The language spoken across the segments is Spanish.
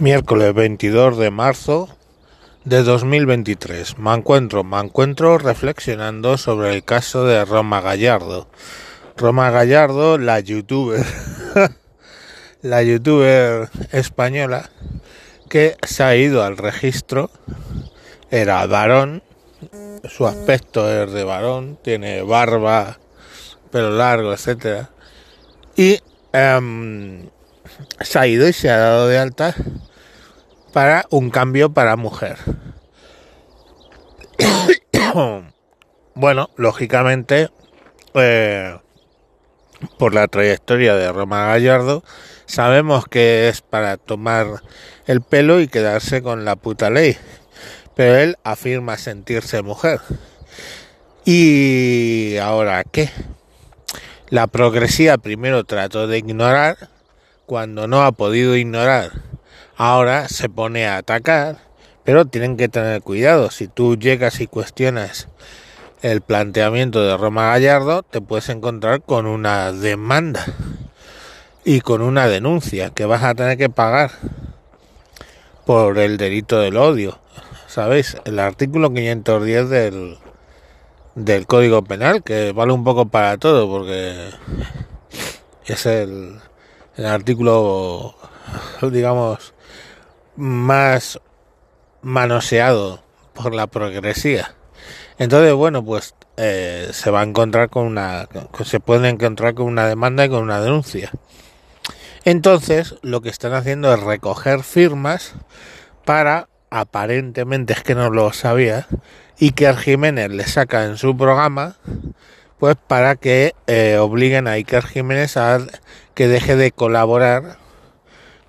Miércoles 22 de marzo de 2023. Me encuentro, me encuentro reflexionando sobre el caso de Roma Gallardo. Roma Gallardo, la youtuber, la youtuber española que se ha ido al registro, era varón, su aspecto es de varón, tiene barba, pelo largo, etcétera, y em, se ha ido y se ha dado de alta para un cambio para mujer. bueno, lógicamente, eh, por la trayectoria de Roma Gallardo, sabemos que es para tomar el pelo y quedarse con la puta ley. Pero él afirma sentirse mujer. ¿Y ahora qué? La progresía primero trató de ignorar, cuando no ha podido ignorar ahora se pone a atacar, pero tienen que tener cuidado. Si tú llegas y cuestionas el planteamiento de Roma Gallardo, te puedes encontrar con una demanda y con una denuncia que vas a tener que pagar por el delito del odio. ¿Sabéis? El artículo 510 del, del Código Penal, que vale un poco para todo, porque es el, el artículo, digamos, más manoseado por la progresía. Entonces, bueno, pues eh, se va a encontrar con una, se puede encontrar con una demanda y con una denuncia. Entonces, lo que están haciendo es recoger firmas para, aparentemente es que no lo sabía, que Jiménez le saca en su programa, pues para que eh, obliguen a Iker Jiménez a que deje de colaborar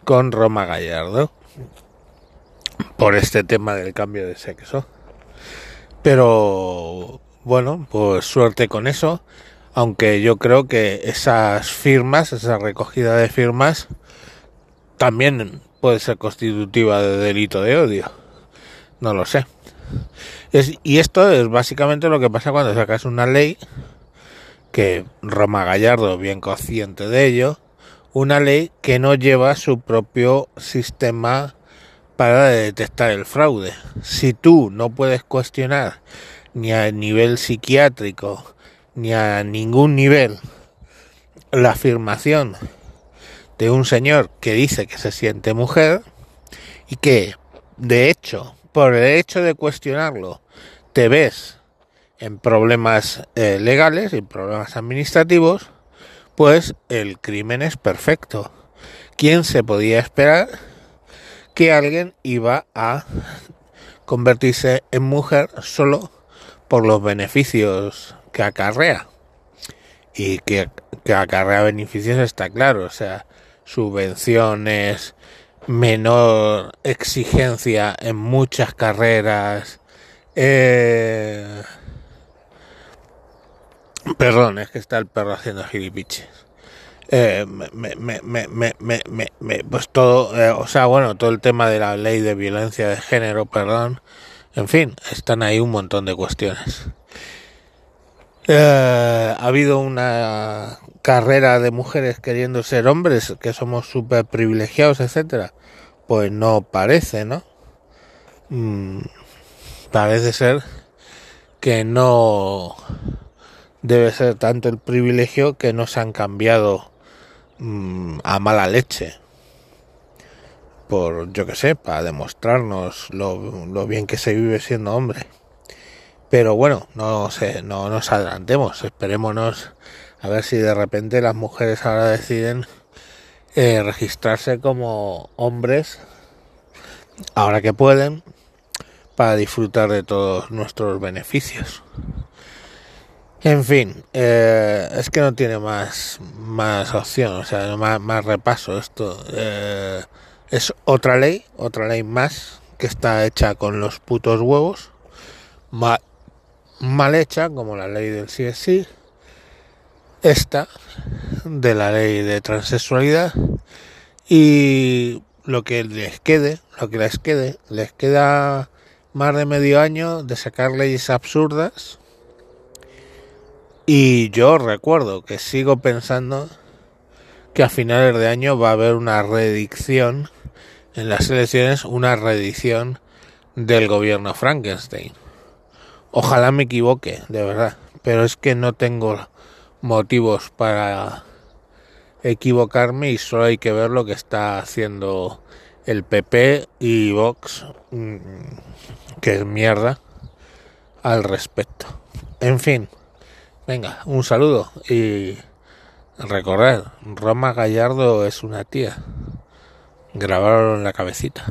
con Roma Gallardo por este tema del cambio de sexo. Pero bueno, pues suerte con eso, aunque yo creo que esas firmas, esa recogida de firmas, también puede ser constitutiva de delito de odio. No lo sé. y esto es básicamente lo que pasa cuando sacas una ley que Roma Gallardo, bien consciente de ello, una ley que no lleva su propio sistema para detectar el fraude. Si tú no puedes cuestionar ni a nivel psiquiátrico ni a ningún nivel la afirmación de un señor que dice que se siente mujer y que de hecho por el hecho de cuestionarlo te ves en problemas eh, legales y problemas administrativos pues el crimen es perfecto. ¿Quién se podía esperar que alguien iba a convertirse en mujer solo por los beneficios que acarrea. Y que, acarrea beneficios está claro, o sea, subvenciones, menor exigencia en muchas carreras. Eh... Perdón, es que está el perro haciendo gilipiches eh, pues todo, eh, o sea, bueno, todo el tema de la ley de violencia de género, perdón, en fin, están ahí un montón de cuestiones. Eh, ha habido una carrera de mujeres queriendo ser hombres, que somos súper privilegiados, etcétera. Pues no parece, ¿no? Mm, parece ser que no debe ser tanto el privilegio que no se han cambiado Mm, a mala leche. Por yo que sé para demostrarnos lo, bien que se vive siendo hombre. Pero bueno no sé no nos adelantemos esperémonos a ver si de repente las mujeres ahora deciden eh, registrarse como hombres ahora que pueden para disfrutar de todos nuestros beneficios en fin, eh, es que no tiene más, más opción, o sea, más, más repaso esto. Eh, es otra ley, otra ley más que está hecha con los putos huevos, mal, mal hecha, como la ley del CSI, esta de la ley de transexualidad y lo que les quede, lo que les quede, les queda más de medio año de sacar leyes absurdas y yo recuerdo que sigo pensando que a finales de año va a haber una reedicción en las elecciones una reedición del gobierno Frankenstein. Ojalá me equivoque, de verdad, pero es que no tengo motivos para equivocarme y solo hay que ver lo que está haciendo el PP y Vox, mm, que es mierda, al respecto. En fin, venga, un saludo y recordad, Roma Gallardo es una tía. Grabarlo en la cabecita.